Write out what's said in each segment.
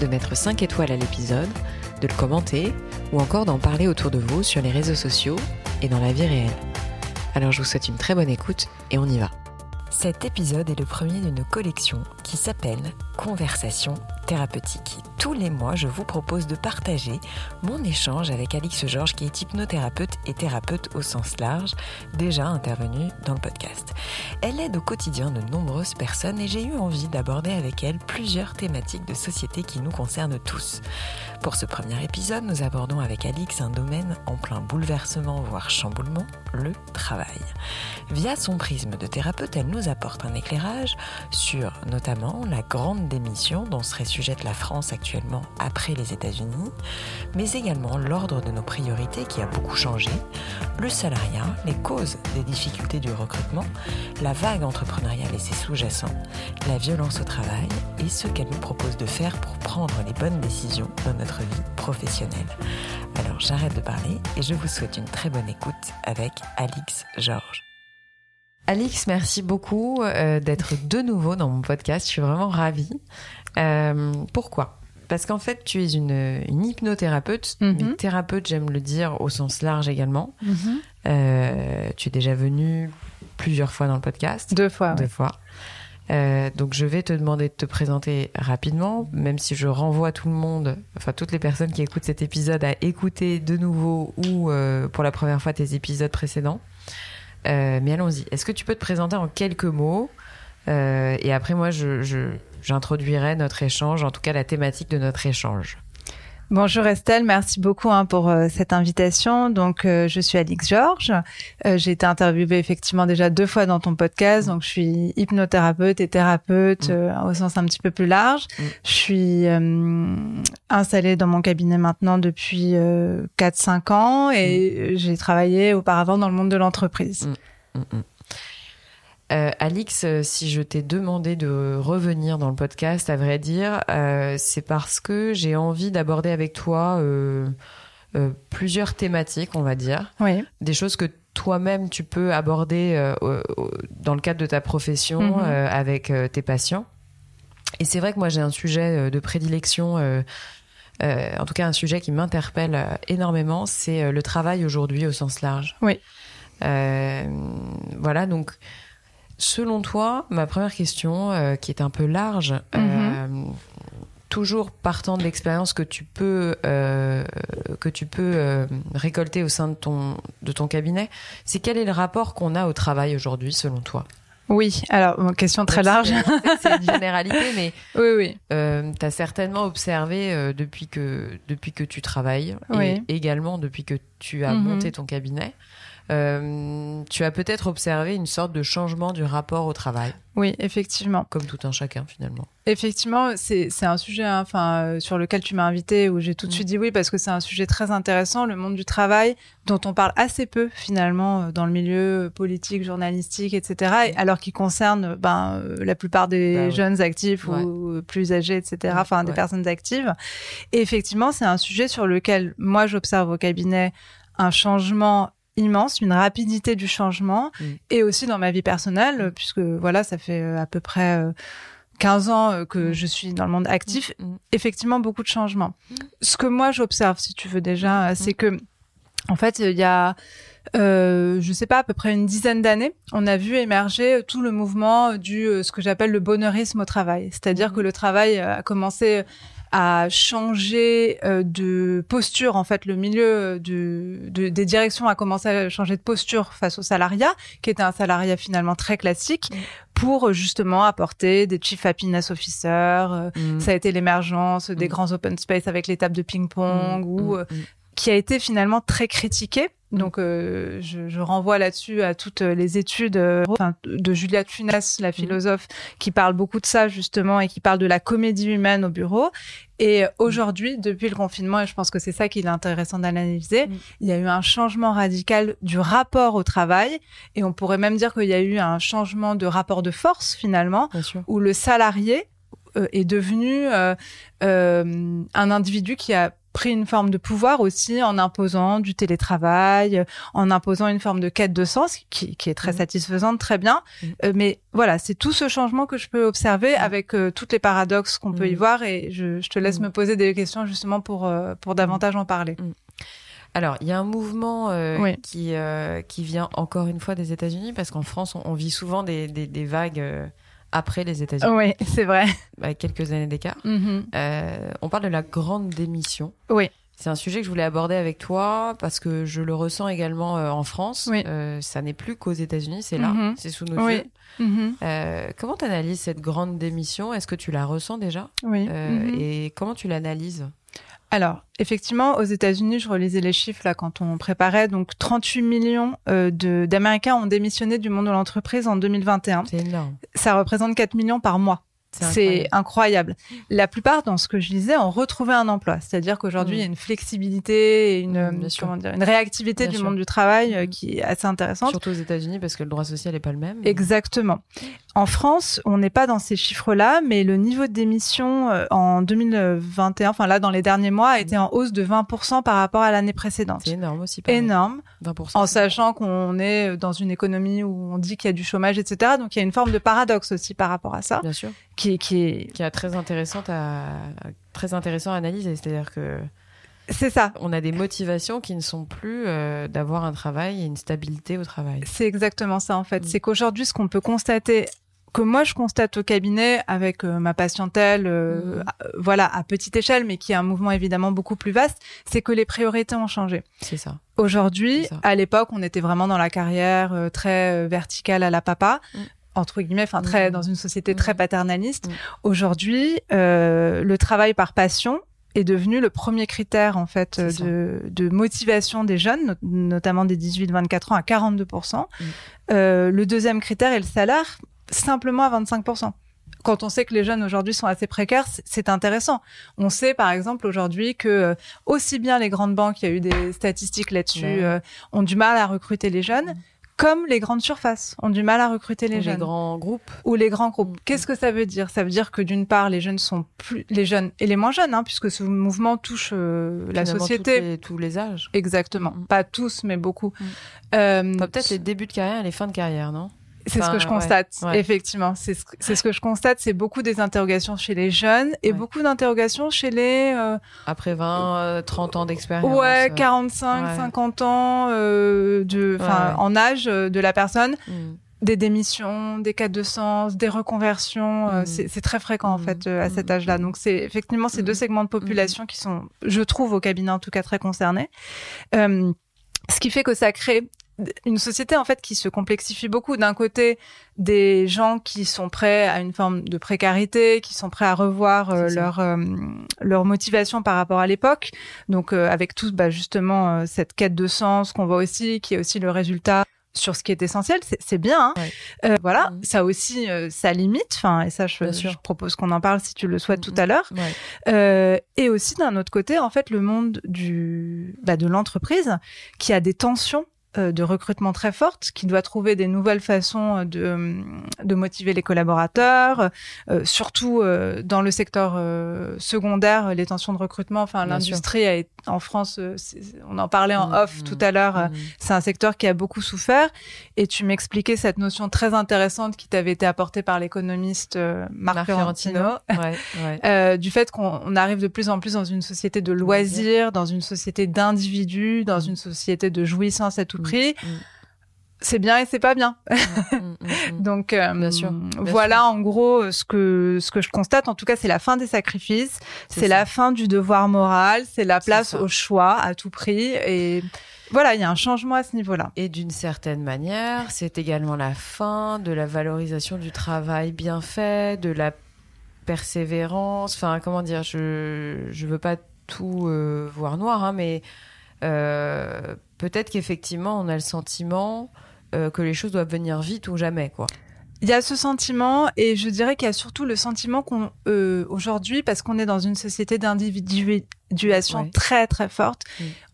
de mettre 5 étoiles à l'épisode, de le commenter ou encore d'en parler autour de vous sur les réseaux sociaux et dans la vie réelle. Alors je vous souhaite une très bonne écoute et on y va. Cet épisode est le premier d'une collection qui s'appelle Conversation thérapeutique. Tous les mois, je vous propose de partager mon échange avec Alix Georges, qui est hypnothérapeute et thérapeute au sens large, déjà intervenue dans le podcast. Elle aide au quotidien de nombreuses personnes et j'ai eu envie d'aborder avec elle plusieurs thématiques de société qui nous concernent tous. Pour ce premier épisode, nous abordons avec Alix un domaine en plein bouleversement, voire chamboulement, le travail. Via son prisme de thérapeute, elle nous apporte un éclairage sur notamment la grande démission dont serait sujette la France actuellement après les États-Unis, mais également l'ordre de nos priorités qui a beaucoup changé, le salariat, les causes des difficultés du recrutement, la vague entrepreneuriale et ses sous-jacents, la violence au travail et ce qu'elle nous propose de faire pour prendre les bonnes décisions dans notre vie professionnelle. Alors j'arrête de parler et je vous souhaite une très bonne écoute avec Alix Georges. Alix, merci beaucoup euh, d'être de nouveau dans mon podcast. Je suis vraiment ravie. Euh, pourquoi? Parce qu'en fait, tu es une, hypnothérapeute, mais Mhm. thérapeute, j'aime le dire au sens large également. Mhm. Euh, tu es déjà venue plusieurs fois dans le podcast. Deux fois. Deux ouais. fois. Euh, donc je vais te demander de te présenter rapidement, même si je renvoie tout le monde, enfin toutes les personnes qui écoutent cet épisode à écouter de nouveau ou euh, pour la première fois tes épisodes précédents. Euh, mais allons-y. Est-ce que tu peux te présenter en quelques mots Euh, Et après moi, j'introduirai notre échange, en tout cas la thématique de notre échange. Bonjour Estelle, merci beaucoup hein, pour euh, cette invitation. Donc, euh, je suis Alix Georges. Euh, J'ai été interviewée effectivement déjà deux fois dans ton podcast. Donc, je suis hypnothérapeute et thérapeute Mm. au sens un petit peu plus large. Mm. Je suis installée dans mon cabinet maintenant depuis euh, 4-5 ans et euh, j'ai travaillé auparavant dans le monde de l'entreprise. Euh, Alix, euh, si je t'ai demandé de revenir dans le podcast, à vrai dire, euh, c'est parce que j'ai envie d'aborder avec toi euh, plusieurs thématiques, on va dire, Oui. des choses que toi-même tu peux aborder dans le cadre de ta profession Mhm. avec tes patients. Et c'est vrai que moi j'ai un sujet de prédilection. en tout cas, un sujet qui m'interpelle énormément, c'est le travail aujourd'hui au sens large. Oui. Voilà, donc selon toi, ma première question, euh, qui est un peu large, euh, toujours partant de l'expérience que tu peux euh, que tu peux récolter au sein de ton de ton cabinet, c'est quel est le rapport qu'on a au travail aujourd'hui selon toi? Oui. Alors, question très large. C'est une généralité, mais oui, oui. euh, tu as certainement observé euh, depuis que depuis que tu travailles Oui. et également depuis que tu as Mhm. monté ton cabinet. Euh, tu as peut-être observé une sorte de changement du rapport au travail, Oui, effectivement. comme tout un chacun finalement. Effectivement, c'est un sujet hein, enfin euh, sur lequel tu m'as invité où j'ai tout de Mm. suite dit oui parce que c'est un sujet très intéressant, le monde du travail dont on parle assez peu finalement euh, dans le milieu politique, journalistique, etc. et- alors qu'il concerne ben la plupart des Bah jeunes actifs Ouais. ou plus âgés, etc. Ouais, Enfin des personnes actives. Et effectivement, c'est un sujet sur lequel moi j'observe au cabinet un changement immense, une rapidité du changement Mm. et aussi dans ma vie personnelle Mm. puisque voilà, ça fait euh, à peu près euh, 15 ans euh, que Mm. je suis dans le monde actif, effectivement beaucoup de changements. Ce que moi j'observe, si tu veux déjà, euh, c'est que en fait il y a euh, je sais pas à peu près une dizaine d'années, on a vu émerger tout le mouvement du euh, ce que j'appelle le bonheurisme au travail, c'est-à-dire que le travail euh, a commencé à changer euh, de posture. En fait, le milieu euh, de- des directions a commencé à changer de posture face au salariat, qui était un salariat finalement très classique, Mm. pour justement apporter des chief happiness officers. euh, Mm. Ça a été l'émergence des Mm. grands open space avec les tables de ping-pong, ou qui a été finalement très critiqué Donc, euh, je, je, renvoie là-dessus à toutes les études euh, de Julia Funes, la philosophe, qui parle beaucoup de ça justement et qui parle de la comédie humaine au bureau. Et aujourd'hui, depuis le confinement, et je pense que c'est ça qui est intéressant d'analyser, mm. il y a eu un changement radical du rapport au travail. Et on pourrait même dire qu'il y a eu un changement de rapport de force finalement, où le salarié euh, est devenu euh, euh, un individu qui a pris une forme de pouvoir aussi en imposant du télétravail, en imposant une forme de quête de sens qui, qui est très mmh. satisfaisante, très bien. Mmh. Euh, mais voilà, c'est tout ce changement que je peux observer mmh. avec euh, toutes les paradoxes qu'on peut y voir et je, je te laisse me poser des questions justement pour, euh, pour davantage en parler. Alors, il y a un mouvement qui, qui vient encore une fois des États-Unis parce qu'en France, on, vit souvent des, des, des vagues après les États-Unis. Oui, c'est vrai. Avec quelques années d'écart. Mm-hmm. Euh, on parle de la grande démission. Oui. C'est un sujet que je voulais aborder avec toi parce que je le ressens également euh, en France. Oui. Euh, ça n'est plus qu'aux États-Unis, c'est là, mm-hmm. c'est sous nos yeux. Mm-hmm. comment tu analyses cette grande démission? Est-ce que tu la ressens déjà? Oui. Et comment tu l'analyses? Alors, effectivement, aux États-Unis, je relisais les chiffres là quand on préparait. Donc, 38 millions euh, d'Américains ont démissionné du monde de l'entreprise en 2021. C'est énorme. Ça représente 4 millions par mois. C'est incroyable. La plupart, dans ce que je disais, ont retrouvé un emploi. C'est-à-dire qu'aujourd'hui, il y a une flexibilité et une, mmh, comment dire, une réactivité du monde du travail euh, mmh. qui est assez intéressante. Surtout aux États-Unis, parce que le droit social n'est pas le même. Exactement. En France, on n'est pas dans ces chiffres-là, mais le niveau de démission euh, en 2021, enfin là, dans les derniers mois, a été en hausse de 20% par rapport à l'année précédente. C'est énorme aussi. Énorme. 20%. En sachant qu'on est dans une économie où on dit qu'il y a du chômage, etc. Donc, il y a une forme de paradoxe aussi par rapport à ça. Bien sûr qui, qui est qui est très intéressante à très intéressant à analyser. C'est-à-dire que c'est ça. On a des motivations qui ne sont plus euh, d'avoir un travail et une stabilité au travail. C'est exactement ça en fait. Mm. C'est qu'aujourd'hui, ce qu'on peut constater que moi je constate au cabinet avec euh, ma patientèle, euh, mm. voilà, à petite échelle, mais qui est un mouvement évidemment beaucoup plus vaste, c'est que les priorités ont changé. C'est ça. Aujourd'hui, à l'époque, on était vraiment dans la carrière très verticale à la papa. Mm entre guillemets, enfin très mmh. dans une société très mmh. paternaliste. Mmh. Aujourd'hui, euh, le travail par passion est devenu le premier critère en fait de, de, motivation des jeunes, notamment des 18-24 ans à 42%. Euh, le deuxième critère est le salaire, simplement à 25% quand on sait que les jeunes aujourd'hui sont assez précaires, c'est intéressant. On sait par exemple aujourd'hui que euh, aussi bien les grandes banques, il y a eu des statistiques là-dessus, euh, ont du mal à recruter les jeunes, comme les grandes surfaces ont du mal à recruter les jeunes. Les grands groupes. Ou les grands groupes. Mm. Qu'est-ce que ça veut dire? Ça veut dire que d'une part, les jeunes sont plus, les jeunes et les moins jeunes, hein, puisque ce mouvement touche euh, la société. tous les âges. Exactement. Mm. Pas tous, mais beaucoup. Mm. Euh, Peut-être les débuts de carrière et les fins de carrière, non? C'est ce que je constate, effectivement. C'est ce, ce, que je constate, c'est beaucoup des interrogations chez les jeunes et beaucoup d'interrogations chez les... Euh, Après 20, 30 euh, ans d'expérience. Ouais, 45, 50 ans euh, de, en âge de la personne. Mm. Des démissions, des cas de sens, des reconversions, mm. c'est très fréquent en mm. fait à cet âge-là. Donc c'est effectivement ces deux segments de population qui sont, je trouve, au cabinet en tout cas très concernés. ce qui fait que ça crée une société en fait qui se complexifie beaucoup. D'un côté, des gens qui sont prêts à une forme de précarité, qui sont prêts à revoir euh, leur euh, leur motivation par rapport à l'époque. Donc euh, avec tout bah, justement cette quête de sens qu'on voit aussi, qui est aussi le résultat sur ce qui est essentiel, c'est bien. Hein. voilà, mmh. ça aussi, ça limite. Enfin, et ça, je, je propose qu'on en parle si tu le souhaites tout à l'heure. et aussi d'un autre côté, en fait, le monde du bah, de l'entreprise qui a des tensions euh, de recrutement très forte, qui doit trouver des nouvelles façons euh, de, euh, de motiver les collaborateurs, surtout dans le secteur secondaire, les tensions de recrutement. Enfin, l'industrie en France, on en parlait en mmh, off tout mmh, à l'heure, mmh. c'est un secteur qui a beaucoup souffert. Et tu m'expliquais cette notion très intéressante qui t'avait été apportée par l'économiste Marc, Fiorentino, du fait qu'on arrive de plus en plus dans une société de loisirs, dans une société d'individus, dans une société de jouissance et tout Mm, prix. Mm. C'est bien et c'est pas bien. Donc euh, voilà en gros ce que ce que je constate. En tout cas, c'est la fin des sacrifices, c'est la fin du devoir moral, c'est la place au choix à tout prix et voilà, il y a un changement à ce niveau-là. Et d'une certaine manière, c'est également la fin de la valorisation du travail bien fait, de la persévérance. Enfin, comment dire, je je veux pas tout euh, voir noir, hein, mais peut-être qu'effectivement, on a le sentiment que les choses doivent venir vite ou jamais, quoi. Il y a ce sentiment et je dirais qu'il y a surtout le sentiment qu'on aujourd'hui parce qu'on est dans une société d'individuation très très forte,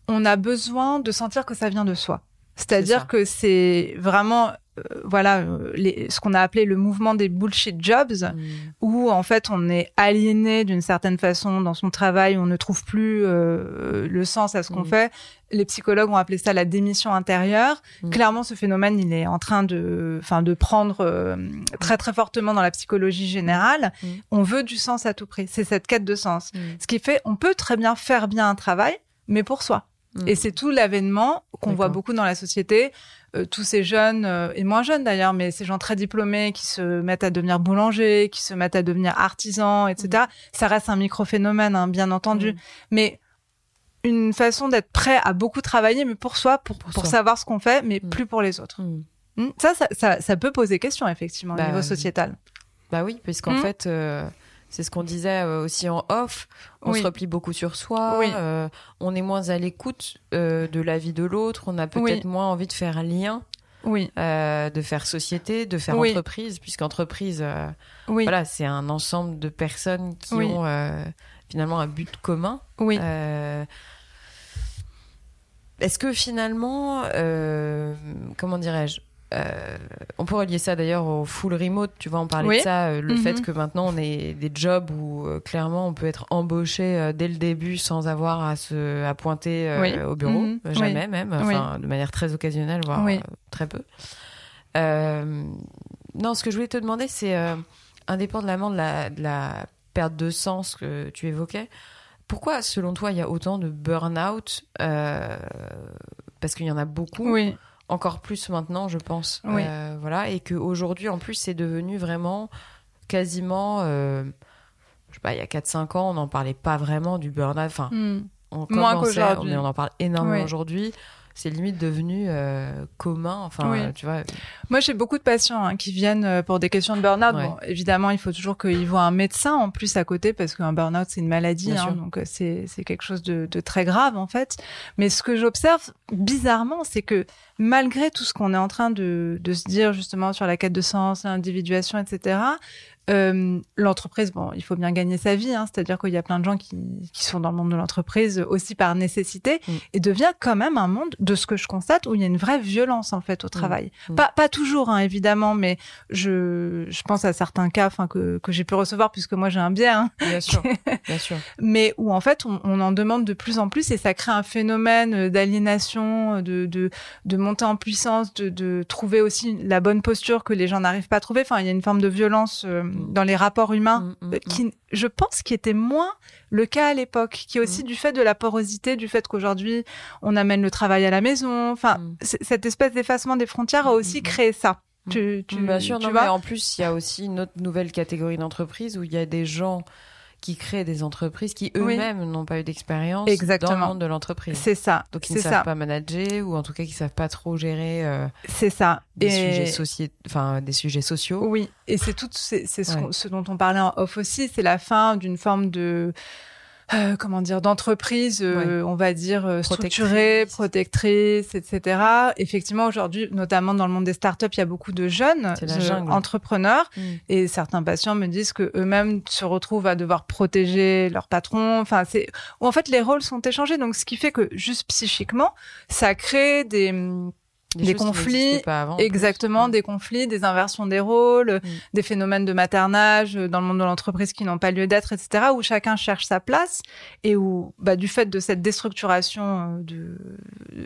on a besoin de sentir que ça vient de soi. C'est-à-dire que c'est vraiment euh, voilà euh, les, ce qu'on a appelé le mouvement des bullshit jobs mm. où en fait on est aliéné d'une certaine façon dans son travail on ne trouve plus euh, le sens à ce qu'on mm. fait. Les psychologues ont appelé ça la démission intérieure. Mm. clairement ce phénomène il est en train de enfin de prendre très très fortement dans la psychologie générale. On veut du sens à tout prix. C'est cette quête de sens. Ce qui fait on peut très bien faire bien un travail mais pour soi. Et c'est tout l'avènement qu'on voit beaucoup dans la société. Euh, tous ces jeunes, euh, et moins jeunes d'ailleurs, mais ces gens très diplômés qui se mettent à devenir boulanger, qui se mettent à devenir artisans, etc. Mm. Ça reste un micro-phénomène, hein, bien entendu. Mm. Mais une façon d'être prêt à beaucoup travailler, mais pour soi, pour, pour, savoir ce qu'on fait, mais mm. plus pour les autres. Ça, ça, ça, ça, peut poser question, effectivement, au bah, niveau sociétal. Bah oui, puisqu'en fait... Euh, c'est ce qu'on disait euh, aussi en off. On se replie beaucoup sur soi. Euh, on est moins à l'écoute euh, de la vie de l'autre. On a peut-être moins envie de faire lien. Oui. de faire société, de faire entreprise, puisqu'entreprise, voilà, c'est un ensemble de personnes qui ont finalement un but commun. Oui. Est-ce que finalement, comment dirais-je, euh, on peut relier ça d'ailleurs au full remote, tu vois, on parlait de ça, euh, le mhm. fait que maintenant on ait des jobs où euh, clairement on peut être embauché dès le début sans avoir à se à pointer au bureau, mhm. jamais même, enfin de manière très occasionnelle, voire très peu. non, ce que je voulais te demander, c'est indépendamment de la, de la perte de sens que tu évoquais, pourquoi selon toi il y a autant de burn-out Parce qu'il y en a beaucoup. Oui encore plus maintenant, je pense. Euh, voilà, et qu'aujourd'hui, en plus, c'est devenu vraiment quasiment. Euh, je sais pas, il y a 4-5 ans, on n'en parlait pas vraiment du burn-out. Enfin, hmm. on, Moins. On, on, en parle énormément aujourd'hui c'est limite devenu euh, commun. Enfin, tu vois. Moi, j'ai beaucoup de patients hein, qui viennent euh, pour des questions de burn-out. Bon, évidemment, il faut toujours qu'ils voient un médecin en plus à côté parce qu'un burn-out, c'est une maladie. Hein, donc, euh, c'est, c'est quelque chose de, de, très grave, en fait. Mais ce que j'observe, bizarrement, c'est que malgré tout ce qu'on est en train de, de se dire, justement, sur la quête de sens, l'individuation, etc., euh, l'entreprise, bon, il faut bien gagner sa vie, hein, c'est-à-dire qu'il y a plein de gens qui, qui, sont dans le monde de l'entreprise aussi par nécessité, mm. et devient quand même un monde, de ce que je constate, où il y a une vraie violence en fait au mm. travail. Mm. Pas, pas toujours, hein, évidemment, mais je, je pense à certains cas, enfin que, que j'ai pu recevoir puisque moi j'ai un biais. Hein, bien sûr, bien sûr. Mais où en fait on, on, en demande de plus en plus et ça crée un phénomène d'aliénation, de, de, de monter en puissance, de, de trouver aussi la bonne posture que les gens n'arrivent pas à trouver. Enfin, il y a une forme de violence. Euh, dans les rapports humains, mm, mm, euh, qui, mm. je pense, qui était moins le cas à l'époque, qui est aussi du fait de la porosité, du fait qu'aujourd'hui on amène le travail à la maison. Enfin, cette espèce d'effacement des frontières a aussi créé ça. Tu, tu, Bien sûr, tu non, mais en plus, il y a aussi une autre nouvelle catégorie d'entreprise où il y a des gens qui créent des entreprises qui eux-mêmes n'ont pas eu d'expérience dans le monde de l'entreprise. C'est ça. Donc ils ne savent pas manager ou en tout cas qui savent pas trop gérer. Euh, c'est ça. Des sujets enfin des sujets sociaux. Oui, et c'est tout, c'est ce, dont on parlait en off aussi, c'est la fin d'une forme de euh, comment dire, d'entreprise, euh, on va dire euh, structurée, protectrice, etc. Effectivement, aujourd'hui, notamment dans le monde des startups, il y a beaucoup de jeunes entrepreneurs mm. et certains patients me disent que eux-mêmes se retrouvent à devoir protéger leur patron. Enfin, c'est en fait les rôles sont échangés, donc ce qui fait que juste psychiquement, ça crée des des, conflits, exactement, des conflits, des inversions des rôles, mm. des phénomènes de maternage euh, dans le monde de l'entreprise qui n'ont pas lieu d'être, etc., où chacun cherche sa place et où, bah, du fait de cette déstructuration euh, de,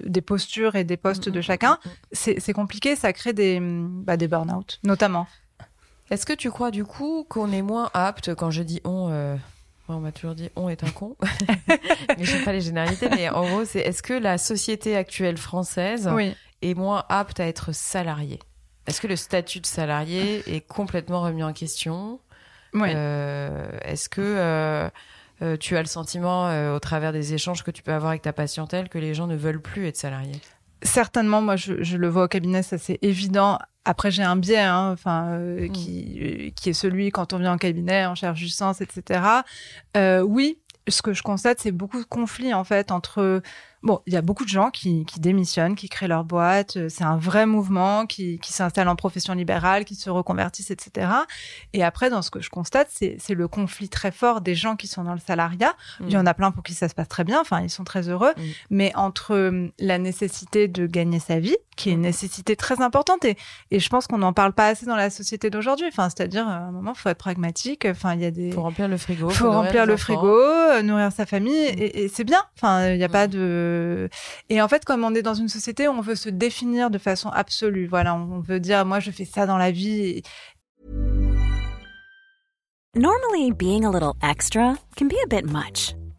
des postures et des postes mm, de mm, chacun, c'est compliqué, ça crée des, bah, des burn-out, notamment. Est-ce que tu crois du coup qu'on est moins apte, quand je dis on, euh, on m'a toujours dit on est un con, mais je sais pas les généralités, mais en gros, c'est est-ce que la société actuelle française oui est moins apte à être salarié. Est-ce que le statut de salarié est complètement remis en question? Euh, Est-ce que euh, euh, tu as le sentiment, au travers des échanges que tu peux avoir avec ta patientèle, que les gens ne veulent plus être salariés? Certainement, moi je, le vois au cabinet, ça c'est évident. Après j'ai un biais, hein, enfin mm. qui qui est celui quand on vient en cabinet, on cherche du sens, etc. oui, ce que je constate, c'est beaucoup de conflits en fait entre Bon, il y a beaucoup de gens qui, qui démissionnent, qui créent leur boîte. euh, C'est un vrai mouvement qui, qui s'installe en profession libérale, qui se reconvertissent, etc. Et après, dans ce que je constate, c'est le conflit très fort des gens qui sont dans le salariat. Il y en a plein pour qui ça se passe très bien. Enfin, ils sont très heureux. Mm. Mais entre euh, la nécessité de gagner sa vie, qui est une nécessité très importante, et, et je pense qu'on n'en parle pas assez dans la société d'aujourd'hui. Enfin, c'est-à-dire, à un moment, il faut être pragmatique. Enfin, il y a des Faut remplir le frigo. faut nourrir remplir le enfants. frigo, euh, nourrir sa famille, Mm. et, et c'est bien. Enfin, il n'y a Mm. pas de. Et en fait, comme on est dans une société on veut se définir de façon absolue, voilà, on veut dire, moi, je fais ça dans la vie. Normally, being a little extra can be a bit much,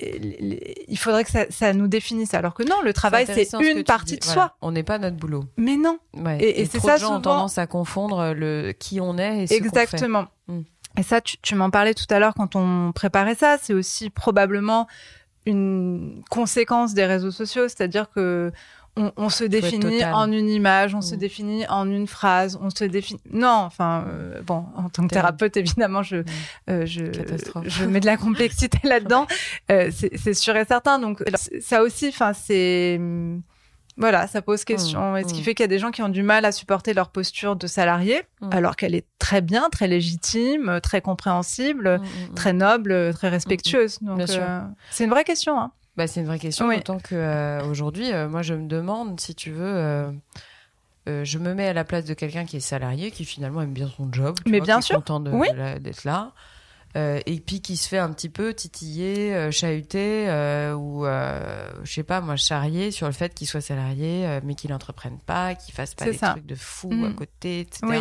Il faudrait que ça, ça nous définisse. Alors que non, le travail, c'est ce une partie de Voilà. soi. On n'est pas notre boulot. Mais non, Ouais. Et- et c'est ça, de gens ont souvent- tendance à confondre le qui on est et ce qu'on fait. exactement. Mm. Et ça, tu, tu m'en parlais tout à l'heure quand on préparait ça. C'est aussi probablement une conséquence des réseaux sociaux, c'est-à-dire que on, on se définit en une image, on se Mm. définit en une phrase, on se définit. Non, enfin, euh, bon, en tant que thérapeute, évidemment, je, euh, je, mets de la complexité là-dedans. Euh, c'est sûr et certain. Donc, ça aussi, enfin, c'est. hum, Voilà, ça pose question. Mm, Et ce qui mm. fait qu'il y a des gens qui ont du mal à supporter leur posture de salarié, Mm. alors qu'elle est très bien, très légitime, très compréhensible, Mm, mm, mm. très noble, très respectueuse? Donc, c'est une vraie question. Hein. Bah, c'est une vraie question, Oui. d'autant que euh, aujourd'hui, euh, moi, je me demande si tu veux. euh, euh, je me mets à la place de quelqu'un qui est salarié, qui finalement aime bien son job, tu Mais vois, bien qui est sûr. content Oui. de la- d'être là, et puis qui se fait un petit peu titiller, chahuter, ou je sais pas, moi, charrier sur le fait qu'il soit salarié, mais qu'il n'entreprenne pas, qu'il fasse pas des ça. trucs de fou Mhm. à côté, etc. Oui.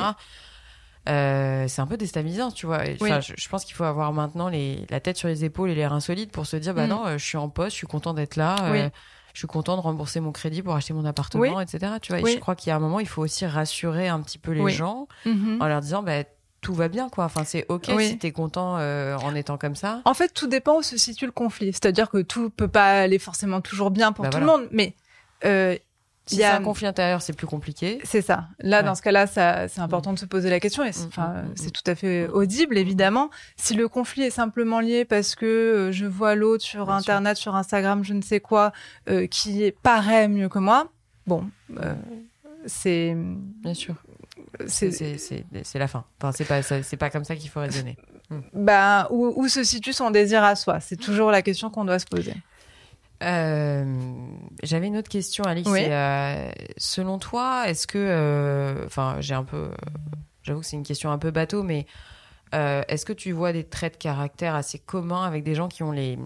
Euh, c'est un peu déstabilisant, tu vois. Oui. enfin, je, je pense qu'il faut avoir maintenant les, la tête sur les épaules et les reins solides pour se dire, bah Mm. non, euh, je suis en poste, je suis content d'être là, Oui. euh, je suis content de rembourser mon crédit pour acheter mon appartement, Oui. etc. Tu vois, Et Oui. je crois qu'il y a un moment, il faut aussi rassurer un petit peu les Oui. gens Mhm. en leur disant, bah tout va bien, quoi. Enfin, c'est ok Oui. si t'es content euh, en étant comme ça. En fait, tout dépend où se situe le conflit. C'est-à-dire que tout peut pas aller forcément toujours bien pour Bah tout voilà. le monde, mais euh, Si c'est un conflit intérieur, c'est plus compliqué. C'est ça. Là, Ouais. dans ce cas-là, c'est important de se poser la question. Et c'est, Mm, mm, mm, tout à fait audible, évidemment. Si le conflit est simplement lié parce que euh, je vois l'autre sur Bien sûr. Internet, sur Instagram, je ne sais quoi, euh, qui paraît mieux que moi, bon, euh, c'est, Bien sûr. c'est, la fin. Enfin, c'est pas, pas comme ça qu'il faut raisonner. où, où se situe son désir à soi? C'est toujours la question qu'on doit se poser. Euh, J'avais une autre question, Alix. Oui. euh, selon toi, est-ce que, euh, enfin, j'ai un peu, j'avoue que c'est une question un peu bateau, mais euh, est-ce que tu vois des traits de caractère assez communs avec des gens qui ont les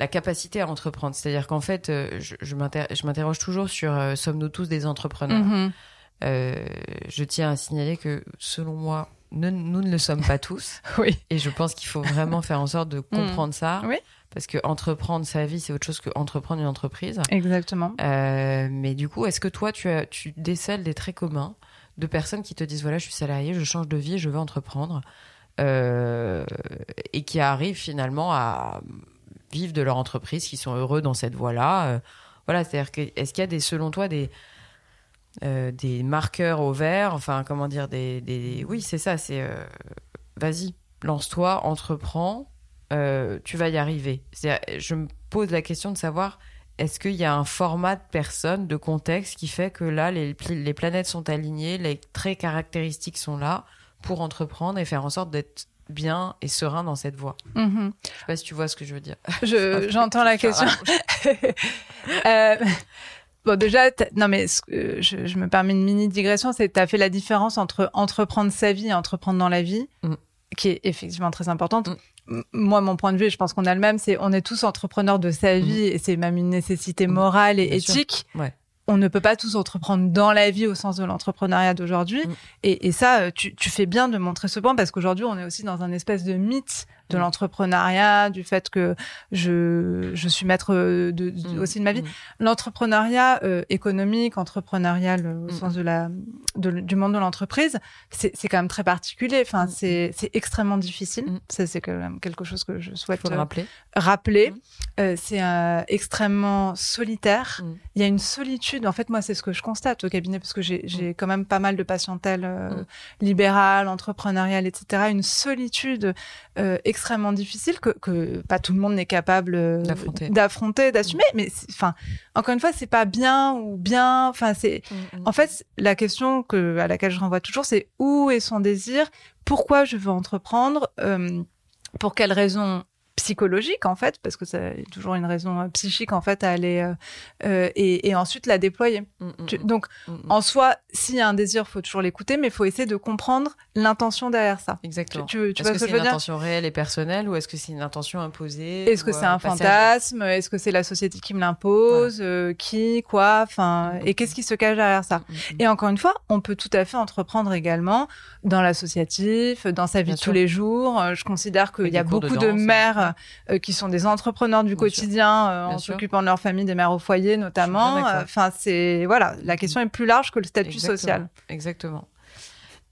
la capacité à entreprendre? C'est-à-dire qu'en fait, je, je m'inter- je m'interroge toujours sur euh, sommes-nous tous des entrepreneurs? Mhm. Euh, Je tiens à signaler que, selon moi, ne- nous ne le sommes pas tous. Oui. Et je pense qu'il faut vraiment faire en sorte de comprendre ça. Oui. Parce que entreprendre sa vie, c'est autre chose que entreprendre une entreprise. Exactement. Euh, mais du coup, est-ce que toi, tu, as, tu décèles des traits communs de personnes qui te disent voilà, je suis salarié, je change de vie, je veux entreprendre, euh, et qui arrivent finalement à vivre de leur entreprise, qui sont heureux dans cette voie-là. euh, voilà, c'est-à-dire que est-ce qu'il y a des, selon toi, des des marqueurs au vert, enfin comment dire, des, des... oui c'est ça, c'est vas-y, lance-toi, entreprends, euh, tu vas y arriver. Je me pose la question de savoir est-ce qu'il y a un format de personne, de contexte qui fait que là les, pl- les planètes sont alignées, les traits caractéristiques sont là pour entreprendre et faire en sorte d'être bien et serein dans cette voie. Mhm. Je sais pas si tu vois ce que je veux dire. Je, j'entends la question. Euh, bon, déjà, non, mais je me permets une mini digression, c'est que tu as fait la différence entre entreprendre sa vie et entreprendre dans la vie, Mm. qui est effectivement très importante. Mm. Moi, mon point de vue, et je pense qu'on a le même, c'est on est tous entrepreneurs de sa vie et c'est même une nécessité morale et. Bien éthique. Ouais. On ne peut pas tous entreprendre dans la vie au sens de l'entrepreneuriat d'aujourd'hui. Mm. Et, et ça, euh, tu, tu fais bien de montrer ce point parce qu'aujourd'hui, on est aussi dans un espèce de mythe de Mm. l'entrepreneuriat, du fait que je, je suis maître de, de- Mm, aussi de ma vie. mm. L'entrepreneuriat euh, économique, entrepreneurial euh, au sens de la, de- du monde de l'entreprise, c'est quand même très particulier. Enfin, c'est extrêmement difficile. C'est quand même quelque chose que je souhaite euh, rappeler. rappeler. Euh, c'est extrêmement solitaire. Il y a une solitude. En fait, moi, c'est ce que je constate au cabinet parce que j'ai quand même pas mal de patientèle libérale, entrepreneuriale, etc. Une solitude euh, extrêmement difficile que, que pas tout le monde n'est capable euh, D'affronter. d'assumer. Mais c'est- enfin, encore une fois, c'est pas bien ou bien. Enfin, c'est en fait la question que à laquelle je renvoie toujours, c'est où est son désir? Pourquoi je veux entreprendre? Euh, Pour quelles raisons psychologiques en fait parce que c'est toujours une raison euh, psychique en fait à aller euh, euh, et, et ensuite la déployer. Mm, mm, Tu- mm, donc en soi s'il y a un désir faut toujours l'écouter mais il faut essayer de comprendre l'intention derrière ça. Exactement. tu, tu Est-ce que ce que c'est une intention réelle et personnelle ou est-ce que c'est une intention imposée Est-ce que c'est un fantasme? Est-ce que c'est la société qui me l'impose? Euh, Qui Quoi? Enfin, et qu'est-ce qui se cache derrière ça? Et encore une fois, on peut tout à fait entreprendre également dans l'associatif, dans sa vie Bien de sûr. tous les jours. Je considère qu'il y a de beaucoup de, danse, mères euh, qui sont des entrepreneurs du Bien quotidien, euh, en s'occupant de leur famille, des mères au foyer notamment. Euh, Enfin, c'est voilà, la question est plus large que le statut Exactement. social. Exactement.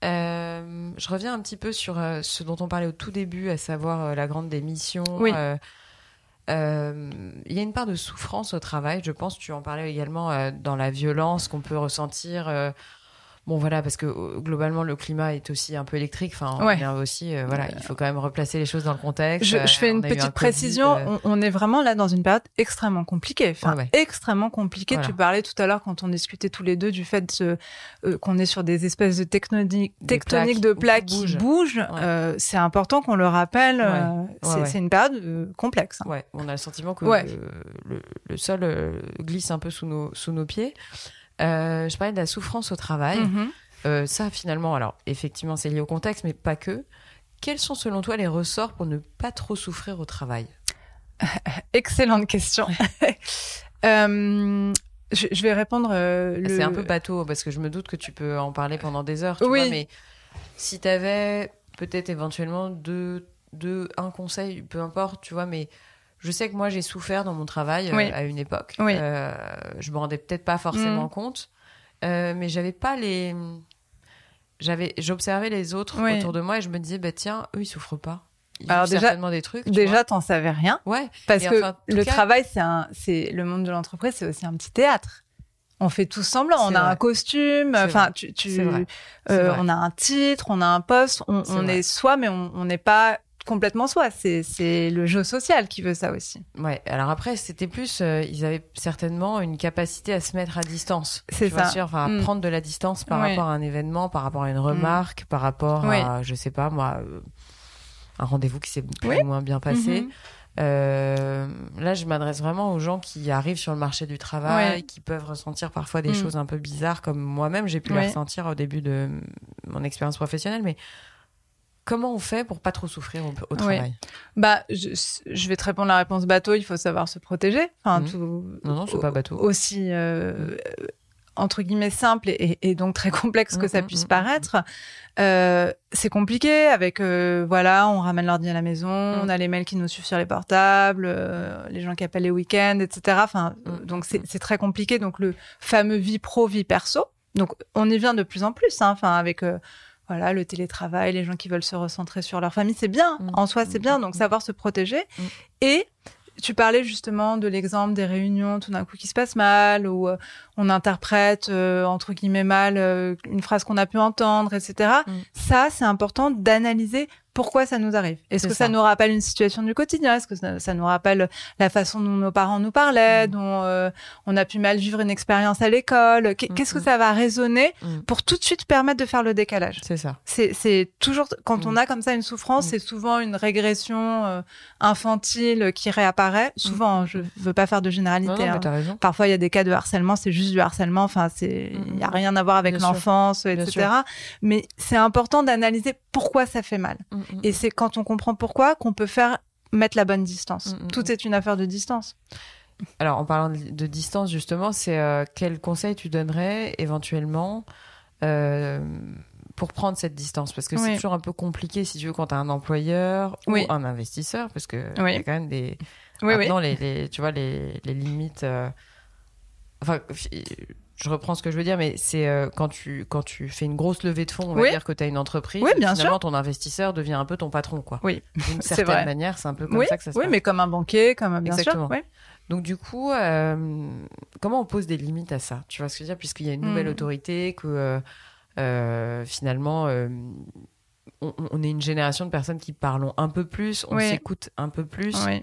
Euh, je reviens un petit peu sur euh, ce dont on parlait au tout début, à savoir euh, la grande démission. Oui. Euh, euh, Il y a une part de souffrance au travail, je pense. Tu en parlais également euh, dans la violence qu'on peut ressentir. Euh, bon, voilà, parce que euh, globalement, le climat est aussi un peu électrique. Enfin, Ouais. on est aussi, euh, voilà, il faut quand même replacer les choses dans le contexte. Je, Euh, je fais on une un petite Covid, précision. euh, On, on est vraiment là dans une période extrêmement compliquée. Enfin, Ouais, ouais. extrêmement compliquée. Voilà. Tu parlais tout à l'heure quand on discutait tous les deux du fait euh, qu'on est sur des espèces de tectoniques, de plaques qui bouge. bougent. Euh, c'est important qu'on le rappelle. euh, c'est une période euh, complexe. hein. Ouais, on a le sentiment que le, le- le sol euh, glisse un peu sous nos, sous nos pieds. Euh, je parlais de la souffrance au travail. Mhm. Euh, ça, finalement, alors effectivement, c'est lié au contexte, mais pas que. Quels sont selon toi les ressorts pour ne pas trop souffrir au travail? Excellente question. Euh, je, je vais répondre. euh, le... C'est un peu bateau parce que je me doute que tu peux en parler pendant des heures. Tu Oui. vois, mais si tu avais peut-être éventuellement deux, deux, un conseil, peu importe, tu vois, mais je sais que moi j'ai souffert dans mon travail euh, à une époque. Oui. Euh, je me rendais peut-être pas forcément Mhm. compte, euh, mais j'avais pas les. J'avais, j'observais les autres Oui. autour de moi et je me disais, bah tiens, eux ils souffrent pas. Ils Alors déjà- certainement des trucs. tu Déjà, t'en savais rien. ouais. Parce Et que enfin, le cas- travail, c'est un, c'est le monde de l'entreprise, c'est aussi un petit théâtre. On fait tout semblant. On a vrai. un costume. Enfin, tu, tu- vrai. euh, vrai. on a un titre, on a un poste. On, est soi, mais on n'est pas complètement soi. C'est, c'est le jeu social qui veut ça aussi. Ouais, alors après, c'était plus, euh, ils avaient certainement une capacité à se mettre à distance. C'est ça. sûr, enfin, à Mm. prendre de la distance par Oui. rapport à un événement, par rapport à une remarque, par rapport Oui. à, je sais pas moi, euh, un rendez-vous qui s'est plus Oui. ou moins bien passé. Mhm. Euh, là, je m'adresse vraiment aux gens qui arrivent sur le marché du travail, Ouais. qui peuvent ressentir parfois des Mm. choses un peu bizarres, comme moi-même, j'ai pu Ouais. les ressentir au début de mon expérience professionnelle. Mais comment on fait pour pas trop souffrir au, au Oui. travail Bah, je, je vais te répondre la réponse bateau. Il faut savoir se protéger. Enfin, Mhm. tout. Non, non, c'est pas bateau. Aussi. euh, entre guillemets simple et, et donc très complexe que ça mm, puisse mm, paraître, euh, c'est compliqué avec euh, voilà, on ramène l'ordi à la maison, on a les mails qui nous suivent sur les portables, les gens qui appellent les week-ends, etc. Enfin, donc c'est très compliqué. Donc le fameux vie pro vie perso. Donc on y vient de plus en plus. hein, Enfin avec voilà le télétravail, les gens qui veulent se recentrer sur leur famille, c'est bien Mm, en soi, c'est bien. Donc mm. savoir se protéger Mm. et tu parlais justement de l'exemple des réunions tout d'un coup qui se passent mal ou euh, on interprète euh, entre guillemets mal euh, une phrase qu'on a pu entendre, etc. Mm. Ça, c'est important d'analyser pourquoi ça nous arrive. Est-ce que ça. ça. nous rappelle une situation du quotidien? Est-ce que ça, ça nous rappelle la façon dont nos parents nous parlaient, Mm. dont euh, on a pu mal vivre une expérience à l'école? Mm, Qu'est-ce que mm. ça va résonner pour tout de suite permettre de faire le décalage? C'est ça. c'est toujours quand on a comme ça une souffrance, c'est souvent une régression euh, infantile qui réapparaît. Souvent, je veux pas faire de. Non, généralité. non, hein. Parfois, il y a des cas de harcèlement, c'est juste du harcèlement. Enfin, c'est il y a rien à voir avec l'enfance, etc. Mais c'est important d'analyser pourquoi ça fait mal. Mm, mm. Et c'est quand on comprend pourquoi qu'on peut faire mettre la bonne distance. Mm, mm, Tout mm. est une affaire de distance. Alors, en parlant de, distance, justement, c'est euh, quel conseil tu donnerais éventuellement euh, pour prendre cette distance? Parce que c'est toujours un peu compliqué, si tu veux, quand tu as un employeur Oui. ou un investisseur, parce que il Oui. y a quand même des. Oui, oui. Maintenant, les, les- tu vois, les, les limites. euh, Enfin, je reprends ce que je veux dire, mais c'est euh, quand, tu, quand tu fais une grosse levée de fonds, on va Oui. dire que tu as une entreprise. Oui, bien finalement, ton investisseur devient un peu ton patron, quoi. Oui. D'une certaine vrai. manière, c'est un peu comme Oui, ça que ça se oui, passe. mais comme un banquier, comme un bien Exactement. sûr. Oui. Donc du coup, euh, comment on pose des limites à ça Tu vois ce que je veux dire Puisqu'il y a une nouvelle Mm. autorité, que euh, euh, finalement, euh, on, on est une génération de personnes qui parlons un peu plus, on Oui. s'écoute un peu plus, Oui.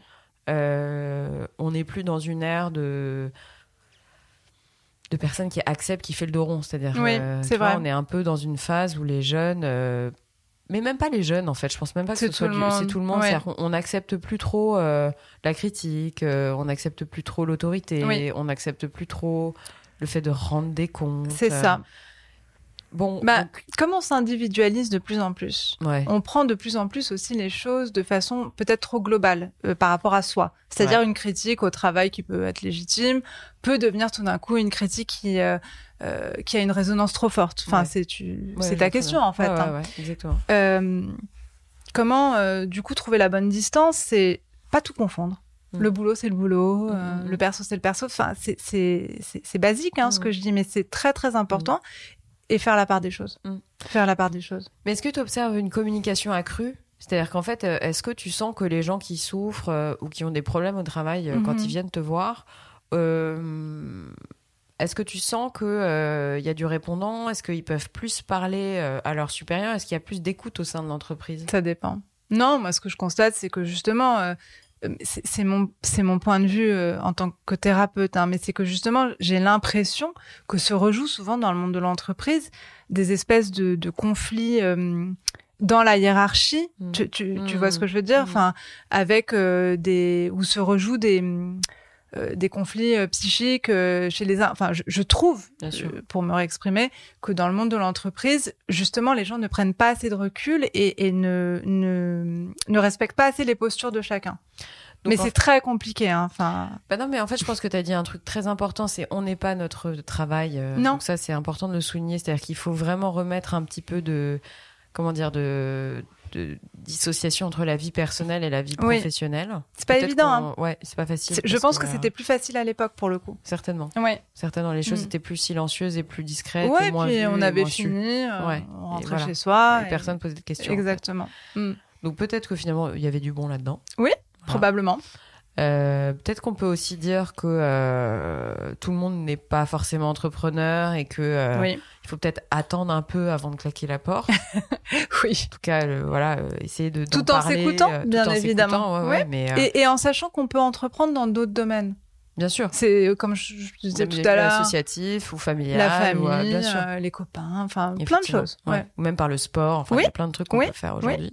euh, on n'est plus dans une ère de de personnes qui acceptent qui fait le dos rond, c'est-à-dire Oui, euh, c'est on est un peu dans une phase où les jeunes euh, mais même pas les jeunes en fait, je pense même pas que C'est ce soit du- c'est tout le monde, ouais. on n'accepte plus trop euh, la critique, on n'accepte plus trop l'autorité, Oui. on n'accepte plus trop le fait de rendre des comptes. C'est ça. Bon, Bah, donc, comme on s'individualise de plus en plus, ouais. on prend de plus en plus aussi les choses de façon peut-être trop globale euh, par rapport à soi. C'est-à-dire une critique au travail qui peut être légitime peut devenir tout d'un coup une critique qui euh, euh, qui a une résonance trop forte. Enfin, Ouais. c'est tu, Ouais, c'est ta question en fait. Hein. exactement. Comment du coup trouver la bonne distance C'est pas tout confondre. Mm. Le boulot, c'est le boulot. euh, Mm, mm, Le perso, c'est le perso. Enfin, c'est basique hein, ce que je dis, mais c'est très très important. Et faire la part des choses. Mm. Faire la part des choses. Mais est-ce que tu observes une communication accrue? C'est-à-dire qu'en fait, euh, est-ce que tu sens que les gens qui souffrent euh, ou qui ont des problèmes au travail, euh, quand Mhm. ils viennent te voir, euh, est-ce que tu sens qu'il y a du répondant? Est-ce qu'ils peuvent plus parler à leurs supérieurs? Est-ce qu'il y a plus d'écoute au sein de l'entreprise? Ça dépend. Non, moi, ce que je constate, c'est que justement, c'est c'est mon, c'est mon point de vue euh, en tant que thérapeute, hein, mais c'est que justement, j'ai l'impression que se rejoue souvent dans le monde de l'entreprise des espèces de, de conflits euh, dans la hiérarchie. Mm. Tu, tu, tu Mm. vois ce que je veux dire? Mm. Enfin, avec euh, des où se rejouent des euh, des conflits euh, psychiques euh, chez les uns. Enfin, je, je trouve, euh, pour me réexprimer, que dans le monde de l'entreprise, justement, les gens ne prennent pas assez de recul et, et ne, ne, ne respectent pas assez les postures de chacun. Donc, mais c'est très compliqué. Hein. Enfin, Bah non, mais en fait, je pense que tu as dit un truc très important, c'est on n'est pas notre travail. euh, Non. Donc ça, c'est important de le souligner. C'est-à-dire qu'il faut vraiment remettre un petit peu de, comment dire, de, de dissociation entre la vie personnelle et la vie Oui. professionnelle. c'est pas évident. hein. Ouais, c'est pas facile. Je pense que, euh, c'était plus facile à l'époque pour le coup. Certainement. Ouais. Certainement, les choses Mm. étaient plus silencieuses et plus discrètes. Ouais, et moins puis vues on avait fini, euh, Ouais. on rentrait voilà. chez soi. Et et- personne posait de questions. en fait. Exactement. Mm. Donc peut-être que finalement, il y avait du bon là-dedans. Oui, Voilà. Probablement. Euh, peut-être qu'on peut aussi dire que euh, tout le monde n'est pas forcément entrepreneur et que euh, Oui. il faut peut-être attendre un peu avant de claquer la porte. Oui. En tout cas, voilà, essayer de Tout en s'écoutant, bien en évidemment. s'écoutant, ouais, Ouais. ouais, mais Et, et en sachant qu'on peut entreprendre dans d'autres domaines. bien sûr, C'est comme je, je disais tout à l'heure. associatif ou familial, La famille, ou, bien sûr. les copains, enfin plein de choses. Ou même par le sport. Enfin, Oui. il y a plein de trucs qu'on Oui. peut faire Oui.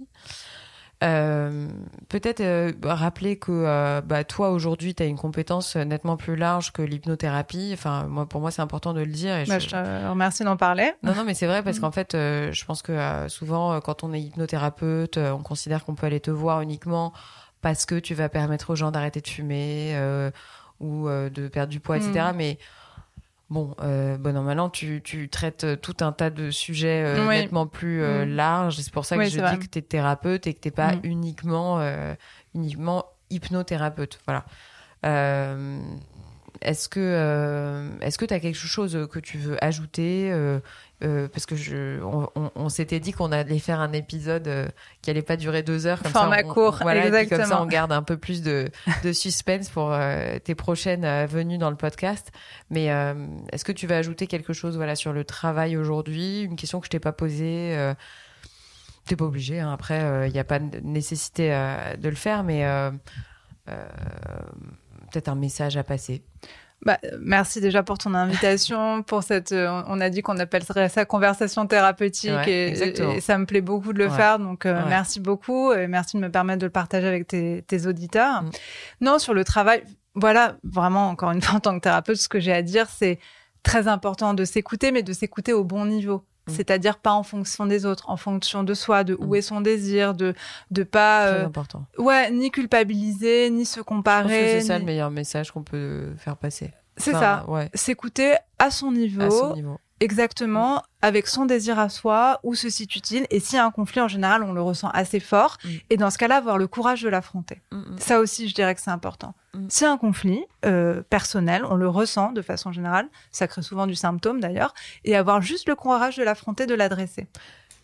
Euh, Peut-être euh, rappeler que euh, bah, toi aujourd'hui tu as une compétence nettement plus large que l'hypnothérapie. Enfin moi pour moi c'est important de le dire. Et Bah, je- je te remercie d'en parler. Non non mais c'est vrai parce Mm. qu'en fait je pense que souvent quand on est hypnothérapeute on considère qu'on peut aller te voir uniquement parce que tu vas permettre aux gens d'arrêter de fumer ou de perdre du poids etc. Mm. Mais Bon, euh, bon, normalement, tu, tu traites euh, tout un tas de sujets euh, Oui. nettement plus euh, Mm. larges. C'est pour ça que Oui, je dis vrai. que tu es thérapeute et que tu pas Mm. uniquement, uniquement hypnothérapeute. Voilà. Euh, est-ce que euh, est-ce que tu as quelque chose que tu veux ajouter euh, euh, parce que je on, on- on s'était dit qu'on allait faire un épisode euh, qui allait pas durer deux heures comme Format ça on- court, voilà et puis comme ça on garde un peu plus de, de suspense pour euh, tes prochaines euh, venues dans le podcast mais euh, est-ce que tu vas ajouter quelque chose voilà sur le travail aujourd'hui? Une question que je t'ai pas posée euh, T'es pas obligé. hein. Après, il n'y a pas de nécessité euh, de le faire, mais euh, euh, peut-être un message à passer. Bah, merci déjà pour ton invitation, pour cette. euh, on a dit qu'on appellerait ça conversation thérapeutique Ouais, et, ça me plaît beaucoup de le Ouais. faire. Donc euh, Ouais. merci beaucoup et merci de me permettre de le partager avec tes, tes auditeurs. Mm. Non, sur le travail, voilà, vraiment encore une fois en tant que thérapeute, ce que j'ai à dire, c'est très important de s'écouter, mais de s'écouter au bon niveau. Mm. C'est-à-dire pas en fonction des autres, en fonction de soi, de où Mm. est son désir, de de pas Très euh, important. ouais ni culpabiliser, ni se comparer. c'est ça le meilleur message qu'on peut faire passer. C'est Enfin, ça. Ouais. S'écouter à son niveau, À son niveau. Exactement avec son désir à soi, où se situe-t-il, et s'il y a un conflit, en général, on le ressent assez fort, Mm. et dans ce cas-là, avoir le courage de l'affronter. Mm, mm. Ça aussi, je dirais que c'est important. Mm. C'est un conflit euh, personnel, on le ressent de façon générale, ça crée souvent du symptôme d'ailleurs, et avoir juste le courage de l'affronter, de l'adresser.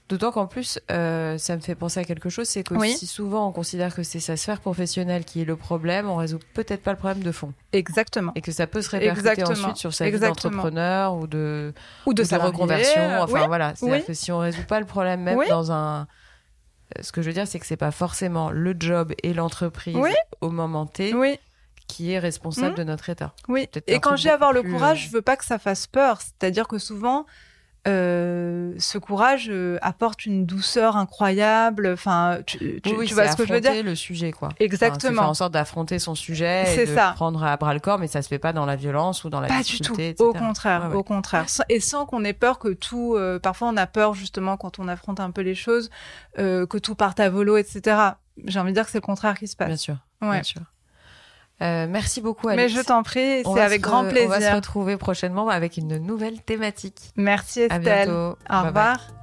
D'autant qu'en plus, euh, ça me fait penser à quelque chose, c'est que Oui. si souvent on considère que c'est sa sphère professionnelle qui est le problème, on résout peut-être pas le problème de fond. Exactement. Et que ça peut se répercuter Exactement. ensuite sur sa vie d'entrepreneur ou de, Ou de, ou de reconversion. Enfin oui. voilà, c'est-à-dire oui. que si on résout pas le problème même dans un... euh, Ce que je veux dire, c'est que c'est pas forcément le job et l'entreprise au moment T qui est responsable Mm. de notre état. oui. Et quand j'ai avoir le courage, euh, je veux pas que ça fasse peur. C'est-à-dire que souvent, euh, ce courage euh, apporte une douceur incroyable. Enfin, tu, tu- Oui, tu vois ce que je veux dire le sujet, quoi. Enfin, Exactement. faire en sorte d'affronter son sujet et C'est de ça. prendre à bras le corps, mais ça se fait pas dans la violence ou dans la Pas du tout. etc. Au contraire, Ouais, ouais. au contraire. Et sans qu'on ait peur que tout. euh, parfois, on a peur justement quand on affronte un peu les choses, euh, que tout parte à volo, etc. J'ai envie de dire que c'est le contraire qui se Bien passe. sûr, Ouais. bien sûr. Euh, merci beaucoup, Mais Alice. je t'en prie, c'est avec grand On va se plaisir. retrouver prochainement avec une nouvelle thématique. Merci À Estelle. bientôt. Au Bye bye.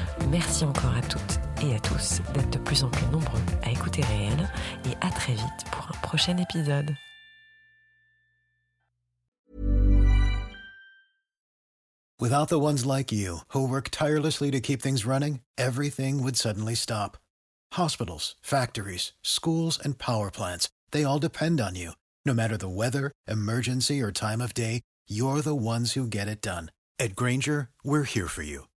Merci encore à toutes et à tous d'être de plus en plus nombreux à écouter Réel et à très vite pour un prochain épisode. Without the ones like you, who work tirelessly to keep things running, everything would suddenly stop. Hospitals, factories, schools, and power plants, they all depend on you. No matter the weather, emergency, or time of day, you're the ones who get it done. At Granger, we're here for you